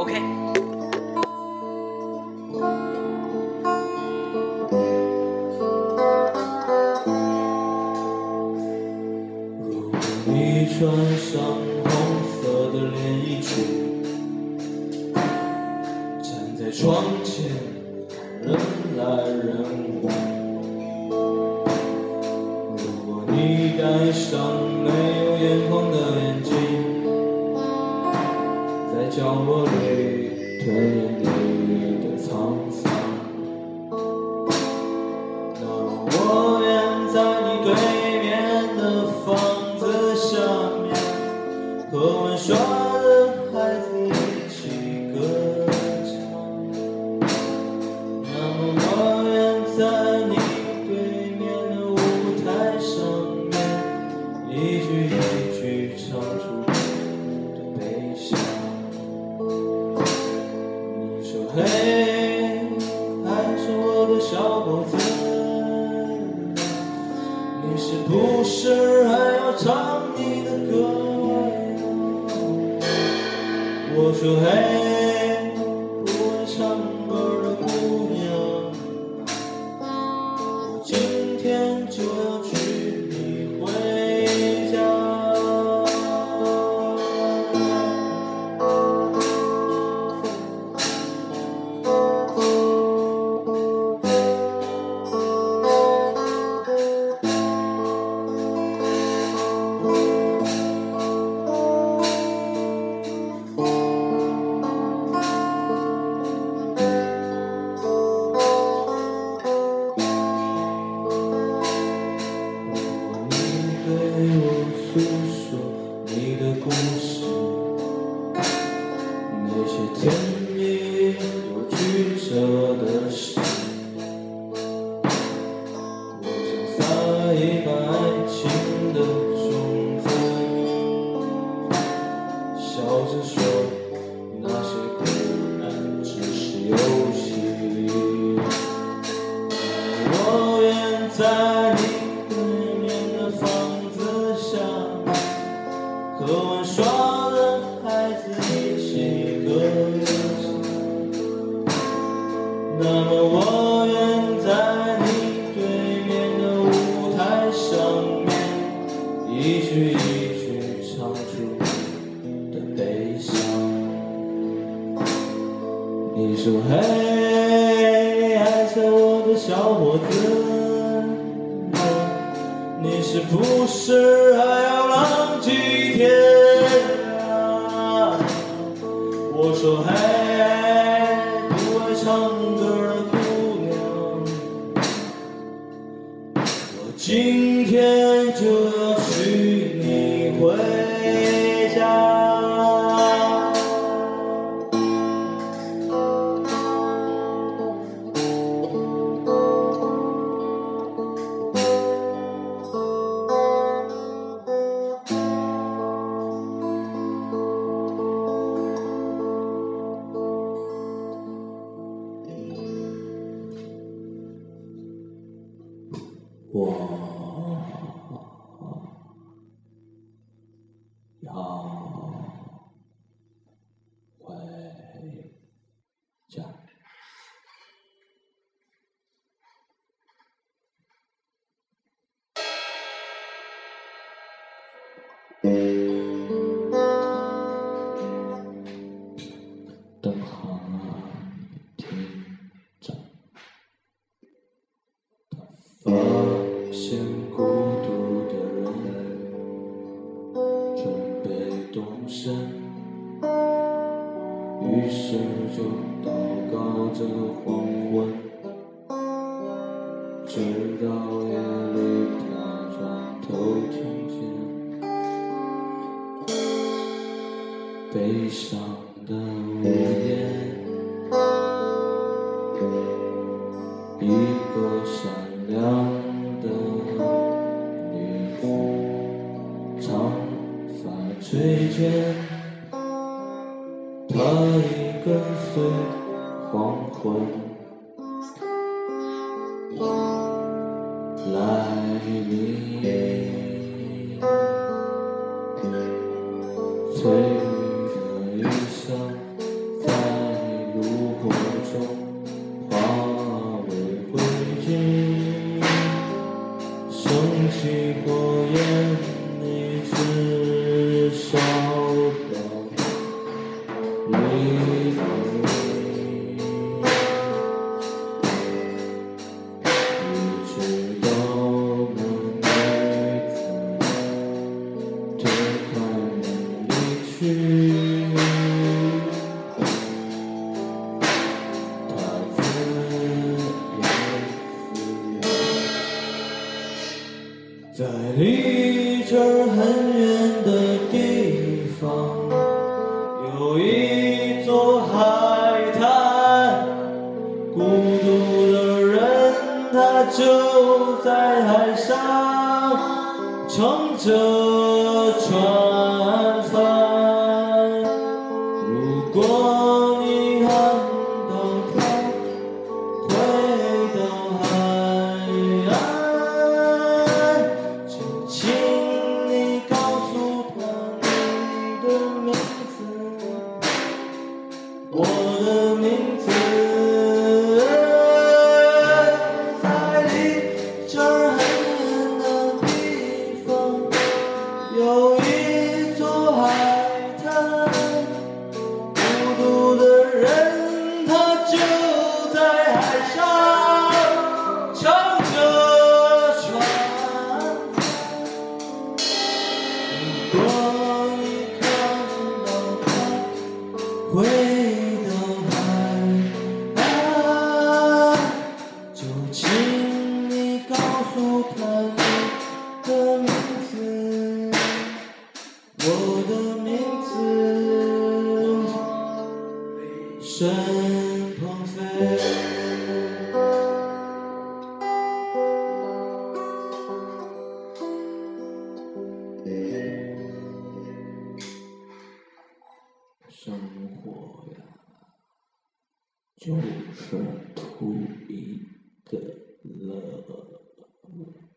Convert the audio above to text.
OK。如果你穿上红色的连衣裙，站在窗前人来人往。如果你戴上没有眼眶的眼睛，在角落里吞咽你的沧桑。那么我愿在你对面的房子下面，和玩耍唱你的歌？我说嘿，想撒一把爱情的种子，笑着说那些苦难只是游戏。我愿在你小伙子，你是不是还要浪迹天涯？我说嘿，不爱唱歌的姑娘，我今天就要我于是就祷告着黄昏，直到夜里他转头听见悲伤的呜咽。一个善良的女子，长发垂肩，可以跟随黄昏来临，翠绿的衣裳在炉火中。去在离这儿很远的地方有一座海滩孤独的人他就在海上撑着船。又是图一个乐。